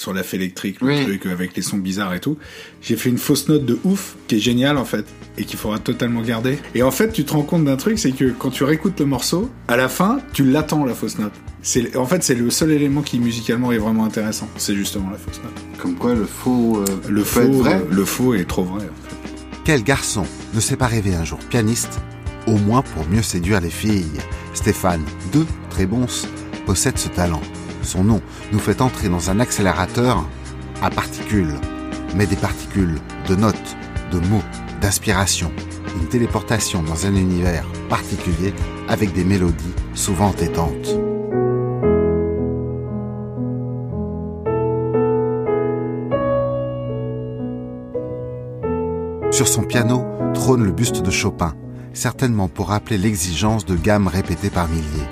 sur la électrique, le truc avec les sons bizarres et tout. J'ai fait une fausse note de ouf qui est géniale en fait et qu'il faudra totalement garder. Et en fait, tu te rends compte d'un truc, c'est que quand tu réécoutes le morceau, à la fin, tu l'attends la fausse note. C'est en fait c'est le seul élément qui musicalement est vraiment intéressant. C'est justement la fausse note. Comme quoi le faux euh, le faux vrai. Euh, le faux est trop vrai. En fait. Quel garçon ne s'est pas rêvé un jour pianiste, au moins pour mieux séduire les filles? Stéphane, de très bons, possède ce talent. Son nom nous fait entrer dans un accélérateur à particules, mais des particules de notes, de mots, d'inspiration, une téléportation dans un univers particulier avec des mélodies souvent étantes. Sur son piano trône le buste de Chopin, certainement pour rappeler l'exigence de gammes répétées par milliers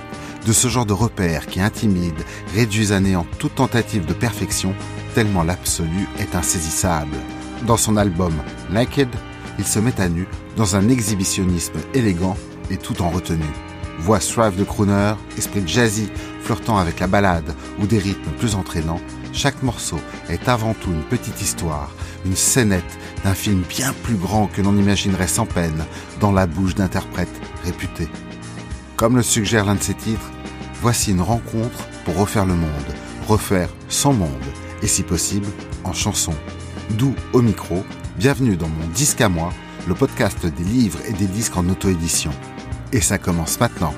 de ce genre de repères qui intimident, réduisent à néant toute tentative de perfection, tellement l'absolu est insaisissable. Dans son album Naked, il se met à nu dans un exhibitionnisme élégant et tout en retenue. Voix suave de crooner, esprit jazzy, flirtant avec la balade ou des rythmes plus entraînants, chaque morceau est avant tout une petite histoire, une scénette d'un film bien plus grand que l'on imaginerait sans peine dans la bouche d'interprètes réputés. Comme le suggère l'un de ses titres, voici une rencontre pour refaire le monde, refaire son monde, et si possible, en chanson. D'où au micro, bienvenue dans mon disque à moi, le podcast des livres et des disques en auto-édition. Et ça commence maintenant.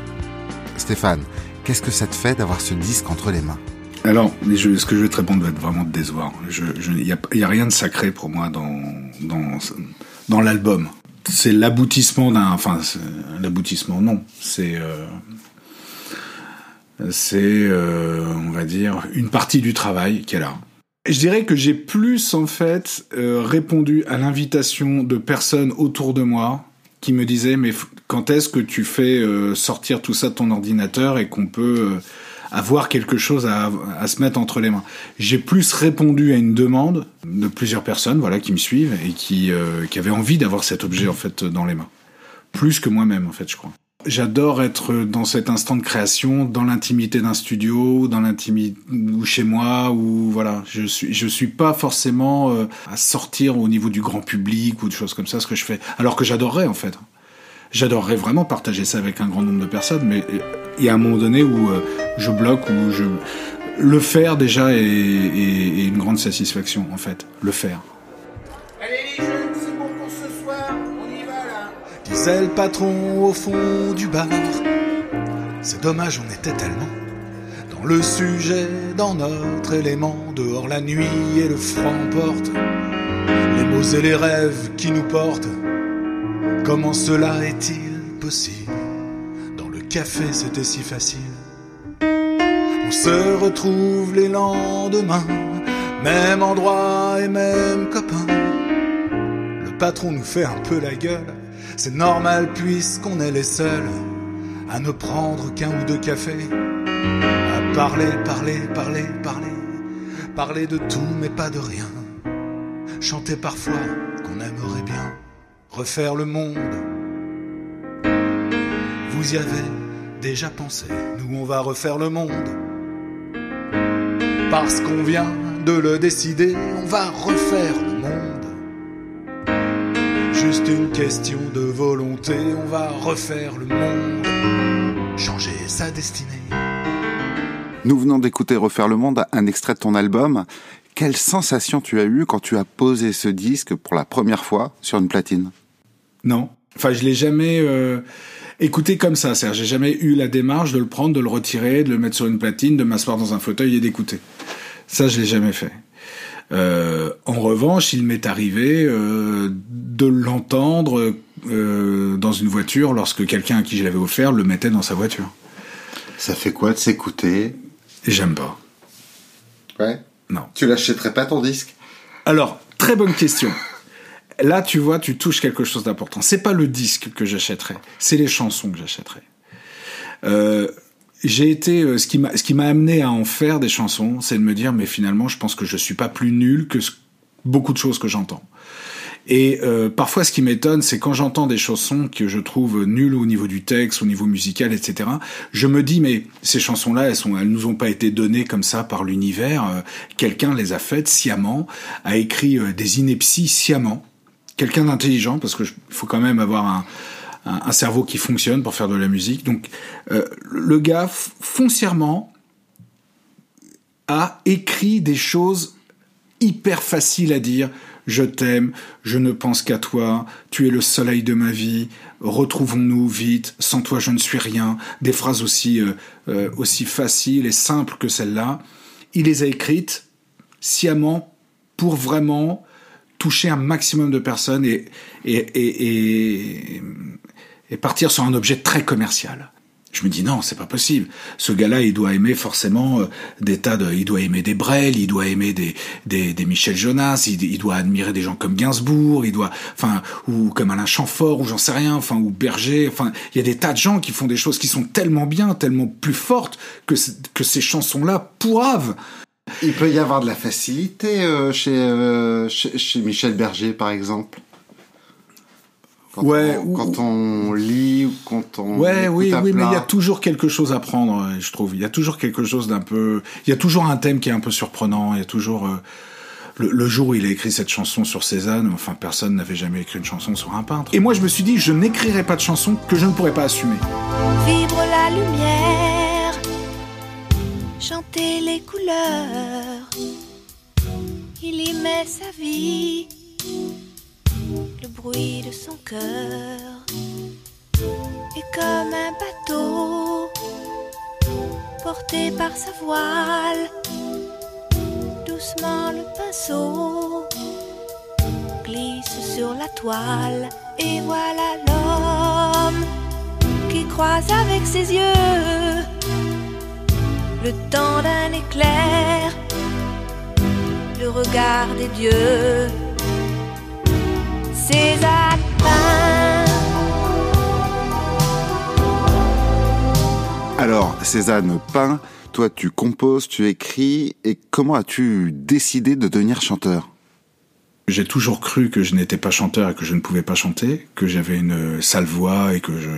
Stéphane, qu'est-ce que ça te fait d'avoir ce disque entre les mains? Alors, ce que je vais te répondre va être vraiment décevant. Il n'y a, rien de sacré pour moi dans l'album. C'est l'aboutissement d'un... Enfin, l'aboutissement, non. C'est... Euh, c'est, euh, on va dire, une partie du travail est là. Je dirais que j'ai plus en fait euh, répondu à l'invitation de personnes autour de moi qui me disaient mais quand est-ce que tu fais sortir tout ça de ton ordinateur et qu'on peut avoir quelque chose à, à, se mettre entre les mains. J'ai plus répondu à une demande de plusieurs personnes, voilà, qui me suivent et qui, qui avaient envie d'avoir cet objet en fait dans les mains, plus que moi-même en fait, je crois. J'adore être dans cet instant de création, dans l'intimité d'un studio, dans l'intimité ou chez moi, ou voilà. Je suis, je suis pas forcément euh, à sortir au niveau du grand public ou de choses comme ça, ce que je fais. Alors que j'adorerais en fait. J'adorerais vraiment partager ça avec un grand nombre de personnes, mais il y a un moment donné où euh, je bloque, où je le faire déjà est, est une grande satisfaction en fait. Le faire. C'est le patron au fond du bar. C'est dommage, on était tellement dans le sujet, dans notre élément. Dehors la nuit et le froid emporte les mots et les rêves qui nous portent. Comment cela est-il possible Dans le café, c'était si facile. On se retrouve les lendemains, même endroit et même copain. Le patron nous fait un peu la gueule c'est normal puisqu'on est les seuls à ne prendre qu'un ou deux cafés, à parler, parler, parler, parler, parler de tout mais pas de rien, chanter parfois qu'on aimerait bien, refaire le monde. Vous y avez déjà pensé, nous on va refaire le monde. Parce qu'on vient de le décider, on va refaire le monde juste une question de volonté, on va refaire le monde, changer sa destinée. Nous venons d'écouter Refaire le monde, un extrait de ton album. Quelle sensation tu as eue quand tu as posé ce disque pour la première fois sur une platine? Non. Enfin, je l'ai jamais euh, écouté comme ça. cest j'ai jamais eu la démarche de le prendre, de le retirer, de le mettre sur une platine, de m'asseoir dans un fauteuil et d'écouter. Ça, je l'ai jamais fait. Euh, en revanche, il m'est arrivé euh, de l'entendre euh, dans une voiture lorsque quelqu'un à qui je l'avais offert le mettait dans sa voiture. Ça fait quoi de s'écouter? J'aime pas. Ouais. Non. Tu l'achèterais pas ton disque? Alors, très bonne question. Là, tu vois, tu touches quelque chose d'important. C'est pas le disque que j'achèterais, c'est les chansons que j'achèterais. Euh, j'ai été euh, ce qui m'a ce qui m'a amené à en faire des chansons, c'est de me dire mais finalement je pense que je suis pas plus nul que beaucoup de choses que j'entends. Et euh, parfois, ce qui m'étonne, c'est quand j'entends des chansons que je trouve nulles au niveau du texte, au niveau musical, etc. Je me dis, mais ces chansons-là, elles nous ont pas été données comme ça par l'univers. Euh, quelqu'un les a faites sciemment, a écrit euh, des inepties sciemment. Quelqu'un d'intelligent, parce que faut quand même avoir un, un, cerveau qui fonctionne pour faire de la musique. Donc, le gars foncièrement a écrit des choses hyper faciles à dire je t'aime, je ne pense qu'à toi, tu es le soleil de ma vie, retrouvons-nous vite, sans toi je ne suis rien, des phrases aussi, euh, euh, aussi faciles et simples que celle-là. Il les a écrites sciemment pour vraiment toucher un maximum de personnes et, et, et, et partir sur un objet très commercial. Je me dis non, c'est pas possible. Ce gars-là, il doit aimer forcément euh, des tas de, il doit aimer des Brel, il doit aimer des des, des Michel Jonas, il, il, doit admirer des gens comme Gainsbourg, il doit, enfin, ou comme Alain Chamfort, ou j'en sais rien, enfin, ou Berger, enfin, il y a des tas de gens qui font des choses qui sont tellement bien, tellement plus fortes que que ces chansons-là pourravent. Il peut y avoir de la facilité euh, chez, euh, chez chez Michel Berger, par exemple. Quand ouais, on, quand on lit ou quand on ouais oui à oui plat. mais il y a toujours quelque chose à prendre euh, je trouve. Il y a toujours quelque chose d'un peu il y a toujours un thème qui est un peu surprenant. Il y a toujours euh, le, le, jour où il a écrit cette chanson sur Cézanne enfin personne n'avait jamais écrit une chanson sur un peintre. Et moi je me suis dit je n'écrirai pas de chanson que je ne pourrais pas assumer. Vivre la lumière chanter les couleurs. Il y met sa vie le bruit de son cœur est comme un bateau porté par sa voile. Doucement le pinceau glisse sur la toile et voilà l'homme qui croise avec ses yeux le temps d'un éclair, le regard des dieux. Cézanne Alors, Cézanne peint, toi tu composes, tu écris, et comment as-tu décidé de devenir chanteur? J'ai toujours cru que je n'étais pas chanteur et que je ne pouvais pas chanter, que j'avais une sale voix et que je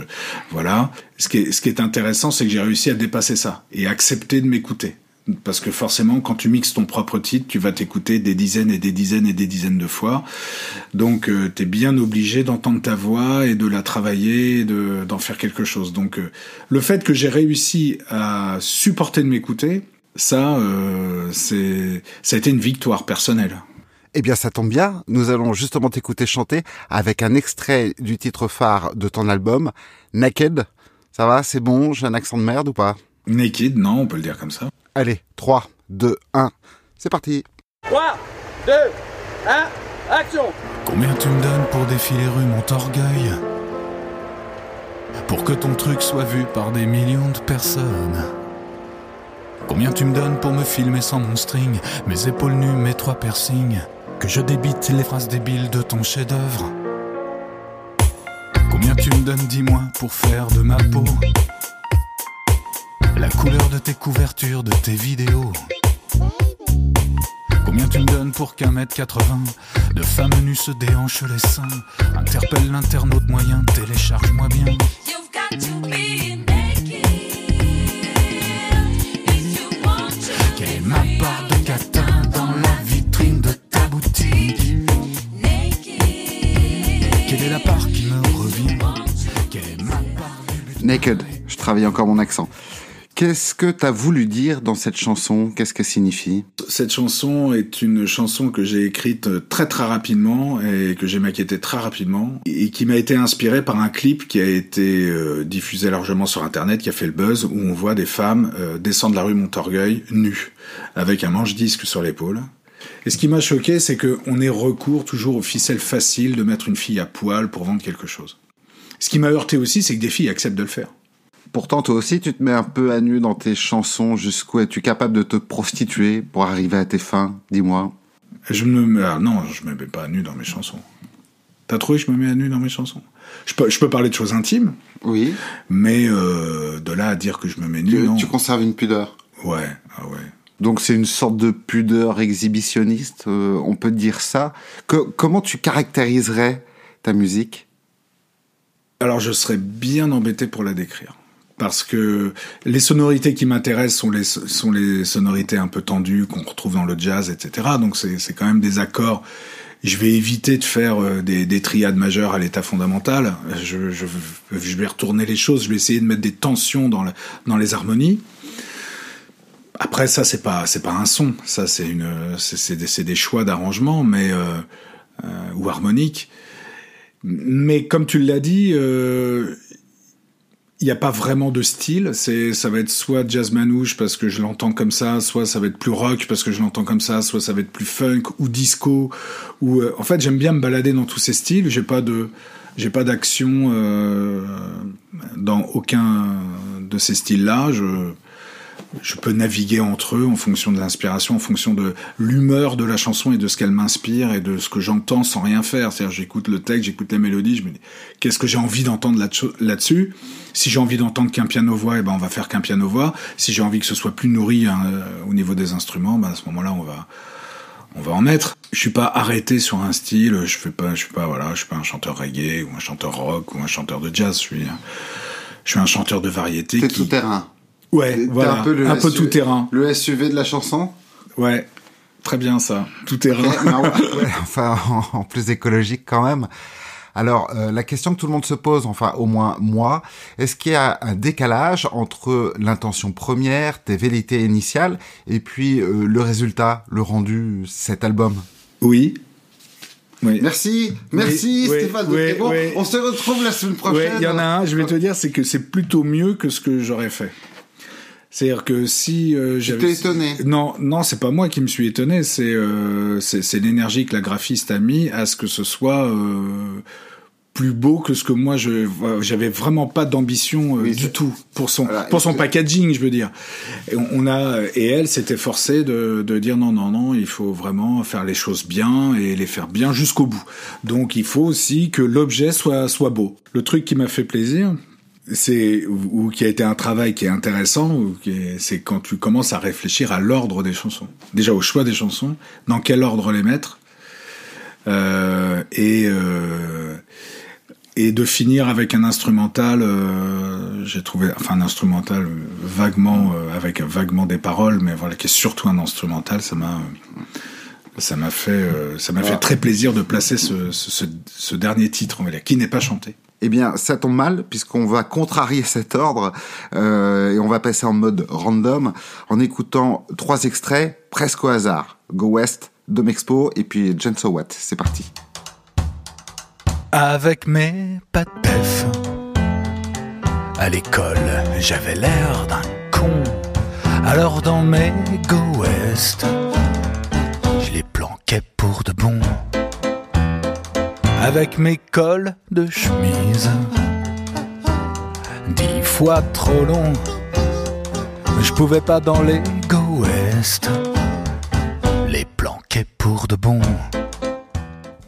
voilà. Ce qui est, ce qui est intéressant, c'est que j'ai réussi à dépasser ça et accepter de m'écouter. Parce que forcément, quand tu mixes ton propre titre, tu vas t'écouter des dizaines et des dizaines et des dizaines de fois. Donc, euh, tu es bien obligé d'entendre ta voix et de la travailler, de, d'en faire quelque chose. Donc, euh, le fait que j'ai réussi à supporter de m'écouter, ça, euh, c'est, ça a été une victoire personnelle. Eh bien, ça tombe bien. Nous allons justement t'écouter chanter avec un extrait du titre phare de ton album, Naked. Ça va, c'est bon, j'ai un accent de merde ou pas? Naked, non, on peut le dire comme ça. Allez, 3, 2, 1, c'est parti. 3, 2, 1, action. Combien tu me donnes pour défiler rue Montorgueil? Pour que ton truc soit vu par des millions de personnes. Combien tu me donnes pour me filmer sans mon string Mes épaules nues, mes trois piercings? Que je débite les phrases débiles de ton chef-d'œuvre? Combien tu me donnes, dis-moi, pour faire de ma peau? La couleur de tes couvertures, de tes vidéos. Combien tu me donnes pour qu'un mètre 80 de femmes nues se déhanchent les seins Interpelle l'internaute moyen, télécharge-moi bien. Quelle est ma part de catin dans la vitrine de ta boutique? Quelle est la part qui me revient? Quelle est ma part Naked, je travaille encore mon accent. Qu'est-ce que t'as voulu dire dans cette chanson? Qu'est-ce qu'elle signifie? Cette chanson est une chanson que j'ai écrite très très rapidement et que j'ai maquettée très rapidement et qui m'a été inspirée par un clip qui a été euh, diffusé largement sur internet, qui a fait le buzz, où on voit des femmes euh, descendre la rue Montorgueil nues, avec un manche-disque sur l'épaule. Et ce qui m'a choqué, c'est qu'on ait recours toujours aux ficelles faciles de mettre une fille à poil pour vendre quelque chose. Ce qui m'a heurté aussi, c'est que des filles acceptent de le faire. Pourtant, toi aussi, tu te mets un peu à nu dans tes chansons. Jusqu'où es-tu capable de te prostituer pour arriver à tes fins? Dis-moi. Je me mets, non, je me mets pas à nu dans mes chansons. T'as trouvé que je me mets à nu dans mes chansons? Je peux, je peux parler de choses intimes, Oui. mais euh, de là à dire que je me mets nu, Tu, non. tu conserves une pudeur. Ouais, ah ouais. Donc c'est une sorte de pudeur exhibitionniste, euh, on peut dire ça. Que, comment tu caractériserais ta musique? Alors je serais bien embêté pour la décrire. Parce que les sonorités qui m'intéressent sont les, sont les sonorités un peu tendues qu'on retrouve dans le jazz, etc. Donc c'est quand même des accords je vais éviter de faire euh, des, des triades majeures à l'état fondamental. Je, vais retourner les choses. Je vais essayer de mettre des tensions dans, le, dans les harmonies. Après ça, c'est pas c'est pas un son. Ça, c'est une c'est des, des choix d'arrangement, mais euh, euh, ou harmonique. Mais comme tu l'as dit, il n'y a pas vraiment de style. C'est, ça va être soit jazz manouche parce que je l'entends comme ça, soit ça va être plus rock parce que je l'entends comme ça, soit ça va être plus funk ou disco. Ou euh, en fait, j'aime bien me balader dans tous ces styles. J'ai pas de, j'ai pas d'action euh, dans aucun de ces styles-là. Je, je peux naviguer entre eux en fonction de l'inspiration, en fonction de l'humeur de la chanson et de ce qu'elle m'inspire et de ce que j'entends sans rien faire. C'est-à-dire, j'écoute le texte, j'écoute les mélodies, je me dis, qu'est-ce que j'ai envie d'entendre là-dessus? Si j'ai envie d'entendre qu'un piano-voix, eh ben, on va faire qu'un piano-voix. Si j'ai envie que ce soit plus nourri hein, euh, au niveau des instruments, ben, à ce moment-là, on va, on va en mettre. Je suis pas arrêté sur un style, je fais pas, je suis pas, voilà, je suis pas un chanteur reggae ou un chanteur rock ou un chanteur de jazz, je suis, je suis un chanteur de variété. T'es tout terrain. Ouais, voilà, un peu, un peu tout terrain. Le SUV de la chanson Ouais, très bien ça, tout terrain. ouais, enfin, en, plus écologique quand même. Alors, euh, la question que tout le monde se pose, enfin au moins moi, est-ce qu'il y a un décalage entre l'intention première, tes vérités initiales, et puis euh, le résultat, le rendu, cet album? Oui. Oui. Merci, merci Stéphane. bon, on se retrouve la semaine prochaine. Il y en a un, je vais te dire, c'est que c'est plutôt mieux que ce que j'aurais fait. C'est-à-dire que si euh, j'avais étonné. Non, non, c'est pas moi qui me suis étonné, c'est euh, c'est l'énergie que la graphiste a mis à ce que ce soit euh, plus beau que ce que moi je j'avais vraiment pas d'ambition euh, du tout pour son pour son packaging, je veux dire. Et on, a et elle s'était forcée de de dire non non non, il faut vraiment faire les choses bien et les faire bien jusqu'au bout. Donc il faut aussi que l'objet soit soit beau. Le truc qui m'a fait plaisir, c'est ou, qui a été un travail qui est intéressant, c'est quand tu commences à réfléchir à l'ordre des chansons. Déjà au choix des chansons, dans quel ordre les mettre, euh, et euh, et de finir avec un instrumental. Euh, j'ai trouvé, enfin un instrumental vaguement euh, avec vaguement des paroles, mais voilà qui est surtout un instrumental. Ça m'a ça m'a fait euh, ça m'a fait très plaisir de placer ce, ce, ce dernier titre, on va dire, qui n'est pas chanté. Eh bien, ça tombe mal puisqu'on va contrarier cet ordre euh, et on va passer en mode random en écoutant trois extraits presque au hasard. Go West, Dom Expo et puis Jen So What. C'est parti. Avec mes pattes à l'école, j'avais l'air d'un con. Alors dans mes Go West, je les planquais pour de bon avec mes cols de chemise. Dix fois trop long, je pouvais pas dans les Go West les planquer pour de bon.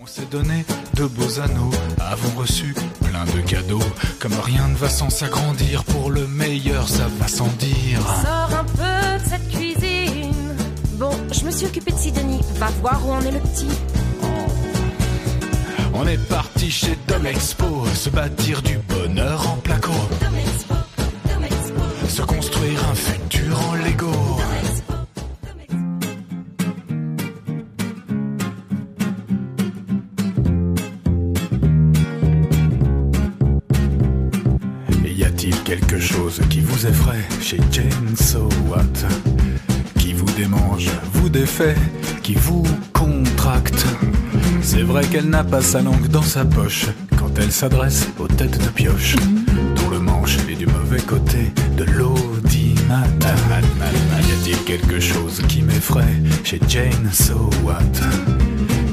On s'est donné de beaux anneaux, avons reçu plein de cadeaux. Comme rien ne va sans s'agrandir, pour le meilleur ça va sans dire. Sors un peu de cette cuisine. Bon, je me suis occupé de Sidonie, va voir où en est le petit. On est parti chez Dom Expo, se bâtir du bonheur en placo. Se construire un futur en Lego. Y a-t-il quelque chose qui vous effraie chez Jane So Qui vous démange, vous défait, qui vous contracte? C'est vrai qu'elle n'a pas sa langue dans sa poche quand elle s'adresse aux têtes de pioche, dont le manche est du mauvais côté de l'audimat. Y a-t-il quelque chose qui m'effraie chez Jane So What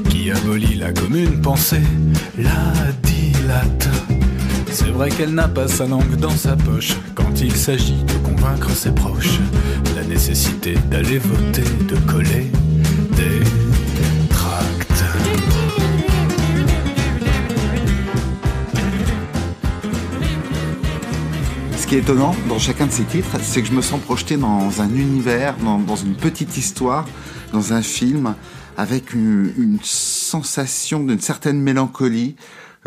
Qui abolit la commune pensée, la dilate? C'est vrai qu'elle n'a pas sa langue dans sa poche quand il s'agit de convaincre ses proches. La nécessité d'aller voter, de coller qui est étonnant dans chacun de ces titres, c'est que je me sens projeté dans un univers, dans, une petite histoire, dans un film, avec une, sensation d'une certaine mélancolie,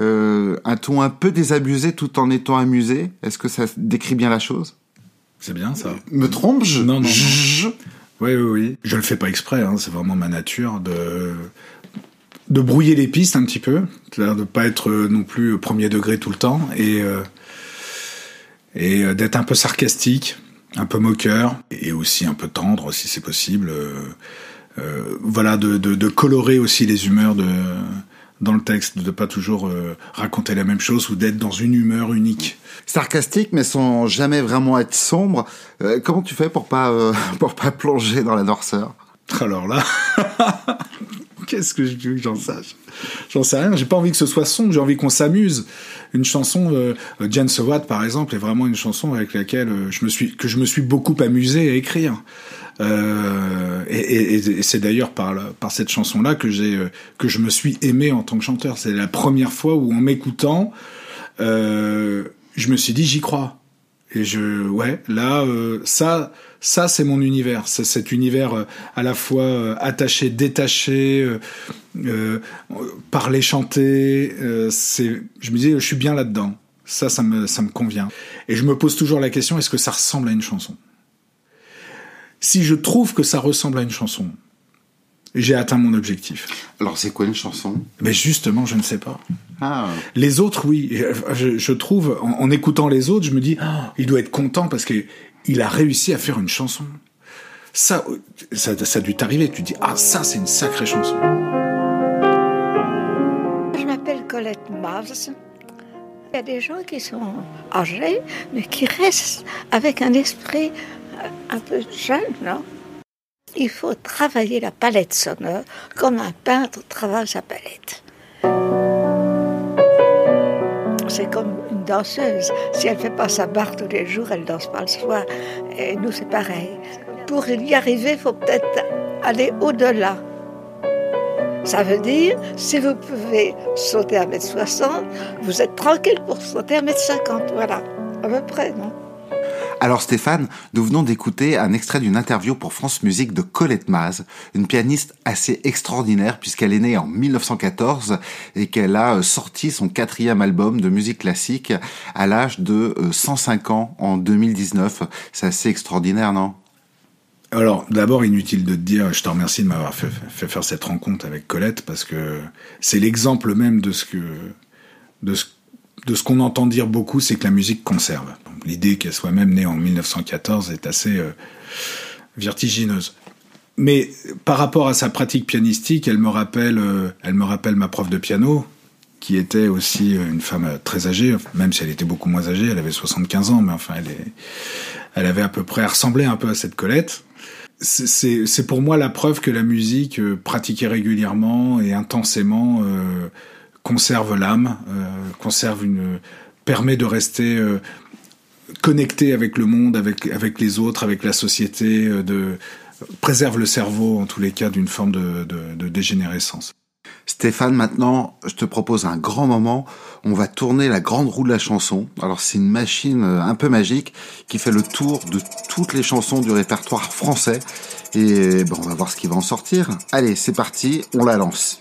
euh, un ton un peu désabusé tout en étant amusé. Est-ce que ça décrit bien la chose? C'est bien ça. Me trompe-je? Non, non. Oui, oui, oui. Je le fais pas exprès, hein. c'est vraiment ma nature de de brouiller les pistes un petit peu, de pas être non plus premier degré tout le temps et euh, et euh, d'être un peu sarcastique, un peu moqueur et aussi un peu tendre si c'est possible. Euh, euh, voilà, de, de, de, colorer aussi les humeurs de dans le texte, de pas toujours euh, raconter la même chose ou d'être dans une humeur unique. Sarcastique, mais sans jamais vraiment être sombre. Euh, comment tu fais pour pas pour pas plonger dans la noirceur? Alors là, qu'est-ce que je veux que j'en sache? J'en sais rien. J'ai pas envie que ce soit sombre. J'ai envie qu'on s'amuse. Une chanson, euh, Jan Sowat par exemple, est vraiment une chanson avec laquelle euh, je me suis que je me suis beaucoup amusé à écrire. Euh, et, c'est d'ailleurs par, par cette chanson-là que j'ai euh, que je me suis aimé en tant que chanteur. C'est la première fois où en m'écoutant, je me suis dit j'y crois. Et je ouais là ça ça, c'est mon univers. C'est cet univers euh, à la fois euh, attaché, détaché, euh, parler, chanter. c'est, je me dis, je suis bien là-dedans. Ça, ça me, ça me convient. Et je me pose toujours la question, est-ce que ça ressemble à une chanson? Si je trouve que ça ressemble à une chanson, j'ai atteint mon objectif. Alors, c'est quoi une chanson? Mais justement, je ne sais pas. Ah. Les autres, oui. Je, trouve, en, écoutant les autres, je me dis, oh, il doit être content parce que il a réussi à faire une chanson. Ça, ça, ça a dû t'arriver. Tu dis, ah, ça, c'est une sacrée chanson. Je m'appelle Colette Mars. Il y a des gens qui sont âgés, mais qui restent avec un esprit un peu jeune, non? Il faut travailler la palette sonore comme un peintre travaille sa palette. C'est comme danseuse. Si elle fait pas sa barre tous les jours, elle danse pas le soir. Et nous, c'est pareil. Pour y arriver, il faut peut-être aller au-delà. Ça veut dire, si vous pouvez sauter à 1m60, vous êtes tranquille pour sauter à 1m50. Voilà, à peu près, non? Alors Stéphane, nous venons d'écouter un extrait d'une interview pour France Musique de Colette Maz, une pianiste assez extraordinaire puisqu'elle est née en 1914 et qu'elle a euh, sorti son quatrième album de musique classique à l'âge de 105 euh, ans en 2019. C'est assez extraordinaire, non? Alors, d'abord, inutile de te dire, je te remercie de m'avoir fait, faire cette rencontre avec Colette parce que c'est l'exemple même de ce que, de ce, de ce qu'on entend dire beaucoup, c'est que la musique conserve l'idée qu'elle soit même née en 1914 est assez euh, vertigineuse. Mais par rapport à sa pratique pianistique, elle me rappelle, euh, elle me rappelle ma prof de piano, qui était aussi euh, une femme très âgée, même si elle était beaucoup moins âgée, elle avait 75 ans, mais enfin, elle, est, elle avait à peu près ressemblé un peu à cette Colette. C'est pour moi la preuve que la musique pratiquée régulièrement et intensément conserve l'âme, conserve une permet de rester connecté avec le monde, avec, avec les autres, avec la société, euh, de, préserve le cerveau en tous les cas d'une forme de, de, dégénérescence. Stéphane, maintenant, je te propose un grand moment. On va tourner la grande roue de la chanson. Alors, c'est une machine euh, un peu magique qui fait le tour de toutes les chansons du répertoire français. Et bon, on va voir ce qui va en sortir. Allez, c'est parti, on la lance.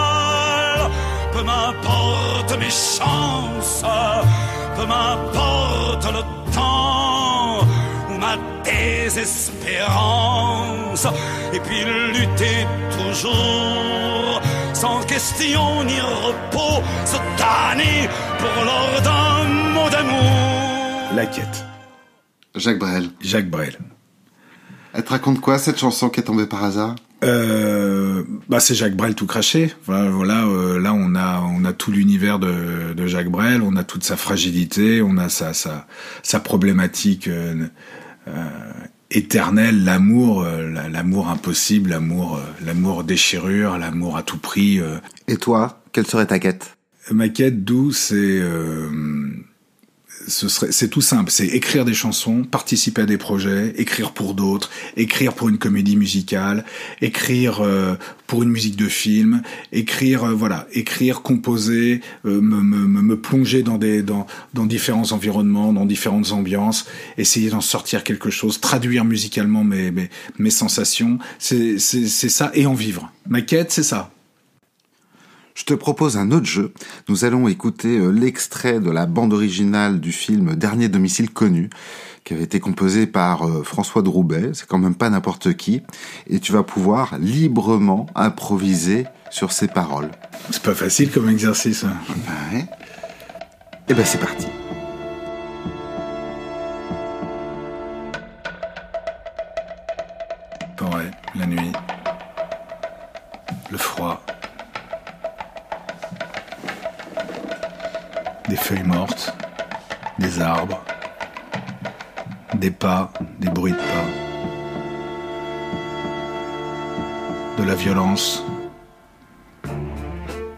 chances, peu m'importe le temps ou ma désespérance, et puis lutter toujours, sans question ni repos, se tanner pour l'ordre d'un mot d'amour. La quête. Jacques Brel. Jacques Brel. Elle te raconte quoi cette chanson qui est tombée par hasard? Euh, bah c'est Jacques Brel tout craché. Voilà, voilà euh, là on a on a tout l'univers de, de Jacques Brel, on a toute sa fragilité, on a sa sa, sa problématique euh, euh éternelle, l'amour, l'amour impossible, l'amour l'amour déchirure, l'amour à tout prix. Et toi, quelle serait ta quête? Ma quête, d'où c'est ce serait, c'est tout simple, c'est écrire des chansons, participer à des projets, écrire pour d'autres, écrire pour une comédie musicale, écrire euh, pour une musique de film, écrire, euh, voilà, écrire, composer, euh, me, me, me, plonger dans des, dans, dans différents environnements, dans différentes ambiances, essayer d'en sortir quelque chose, traduire musicalement mes, mes, mes sensations, c'est, c'est, c'est ça, et en vivre. Ma quête, c'est ça. Je te propose un autre jeu. Nous allons écouter euh, l'extrait de la bande originale du film Dernier domicile connu, qui avait été composé par euh, François de Roubaix. C'est quand même pas n'importe qui. Et tu vas pouvoir librement improviser sur ces paroles. C'est pas facile comme exercice. Hein. Ouais. Et eh ben c'est parti. La violence,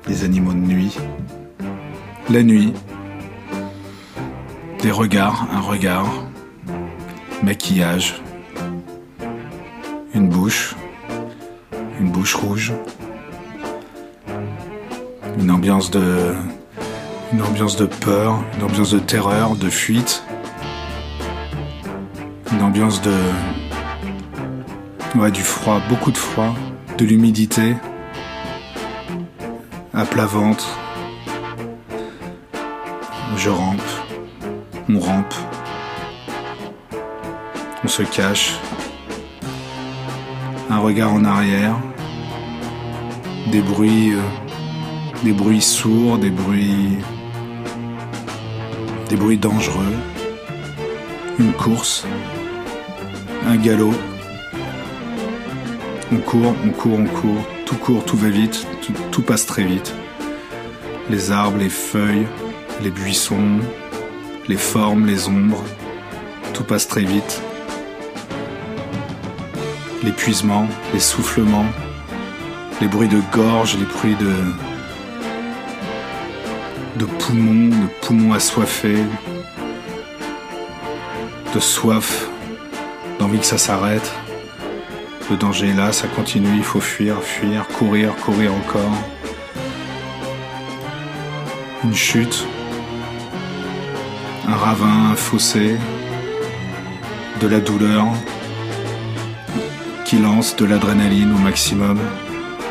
des animaux de nuit, la nuit, des regards, un regard, maquillage, une bouche, une bouche rouge, une ambiance de une ambiance de peur, une ambiance de terreur, de fuite, une ambiance de... Ouais, du froid, beaucoup de froid, l'humidité, à plat ventre. Je rampe, on rampe, on se cache, un regard en arrière, des bruits, euh, des bruits sourds, des bruits des bruits dangereux, une course, un galop. On court, on court, on court, tout court, tout va vite, tout, passe très vite. Les arbres, les feuilles, les buissons, les formes, les ombres, tout passe très vite. L'épuisement, les soufflements, les bruits de gorge, les bruits de, de poumons, de poumons assoiffés, de soif, d'envie que ça s'arrête. Le danger est là, ça continue, il faut fuir, fuir, courir, courir encore. Une chute, un ravin, un fossé, de la douleur qui lance de l'adrénaline au maximum.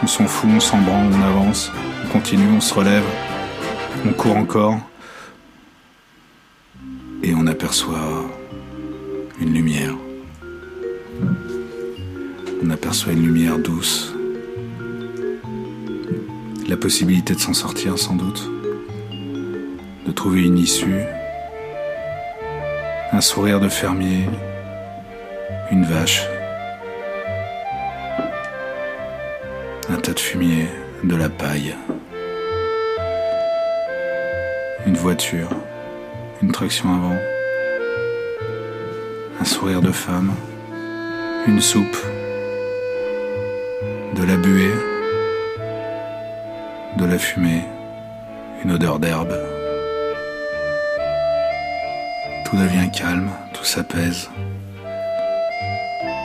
On s'en fout, on s'en on avance, on continue, on se relève. On court encore et on aperçoit aperçoit une lumière douce. La possibilité de s'en sortir sans doute. De trouver une issue. Un sourire de fermier. Une vache. Un tas de fumier. De la paille une voiture, une traction avant, un sourire de femme, une soupe, de la buée, de la fumée, une odeur d'herbe. Tout devient calme, tout s'apaise.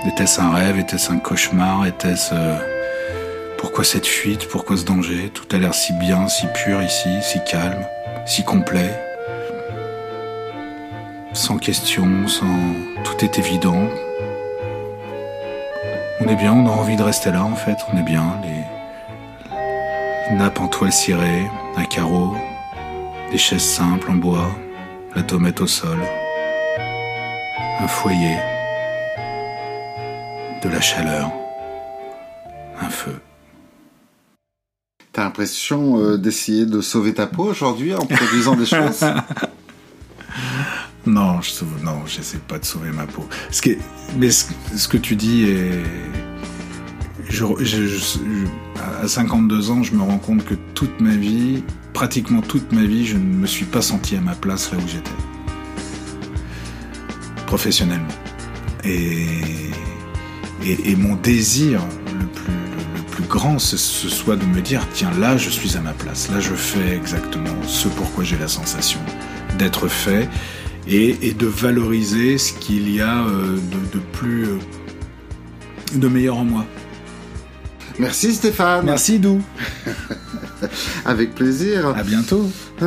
Était-ce un rêve Était-ce un cauchemar Était-ce... Euh, pourquoi cette fuite Pourquoi ce danger? Tout a l'air si bien, si pur ici, si calme si complet, sans question, sans... Tout est évident. On est bien, on a envie de rester là en fait, on est bien. Les nappes en toile cirée, un carreau, des chaises simples en bois, la tomate au sol, un foyer, de la chaleur, un feu. T'as l'impression euh, d'essayer de sauver ta peau aujourd'hui en produisant des choses? Non, je sauve, non, j'essaie pas de sauver ma peau. Ce mais ce, que tu dis est, à 52 ans, je me rends compte que toute ma vie, pratiquement toute ma vie, je ne me suis pas senti à ma place là où j'étais. Professionnellement. Et, et, mon désir le plus, le plus grand, ce, ce soit de me dire, tiens, là, je suis à ma place. Là, je fais exactement ce pourquoi j'ai la sensation d'être fait et, et de valoriser ce qu'il y a euh, de, de plus, euh, de meilleur en moi. Merci Stéphane. Merci Dou. Avec plaisir. À bientôt. Ah,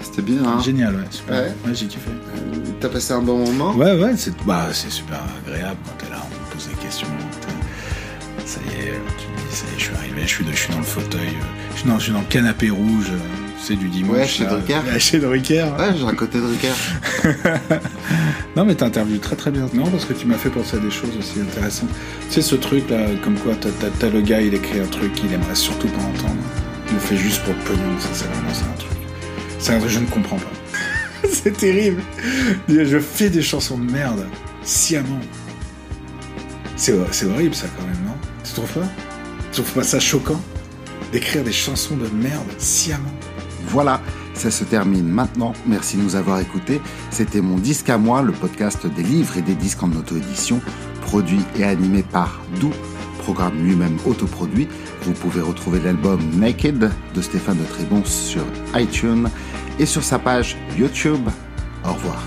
C'était bien. Hein Génial, ouais, super. Ouais. Ouais, j'ai kiffé. T'as passé un bon moment? Ouais, ouais, c'est bah, c'est super agréable quand t'es là, on me pose des questions. Ça y est, tu te dis, ça y est, je suis arrivé, je suis, je suis dans le fauteuil, euh, je suis dans, je suis dans le canapé rouge, euh, c'est du dimanche. Ouais, chez là. Drucker. Ouais, chez Drucker. Ouais, j'ai un côté de Drucker. Non, mais t'interviews très très bien. Non, parce que tu m'as fait penser à des choses aussi intéressantes. Tu sais, ce truc là, comme quoi t'as, t'as- t'as le gars, il écrit un truc qu'il aimerait surtout pas entendre. Il le fait juste pour le pognon, ça c'est vraiment ça un truc. C'est un truc que je ne comprends pas. c'est terrible. Je fais des chansons de merde, sciemment. C'est, c'est horrible ça quand même, non? Tu trouves pas? Tu trouves pas ça choquant? D'écrire des chansons de merde sciemment Voilà, ça se termine maintenant. Merci de nous avoir écoutés. C'était mon disque à moi, le podcast des livres et des disques en auto-édition, produit et animé par Dou, programme lui-même autoproduit. Vous pouvez retrouver l'album Naked de Stéphane de Trébon sur iTunes et sur sa page YouTube. Au revoir.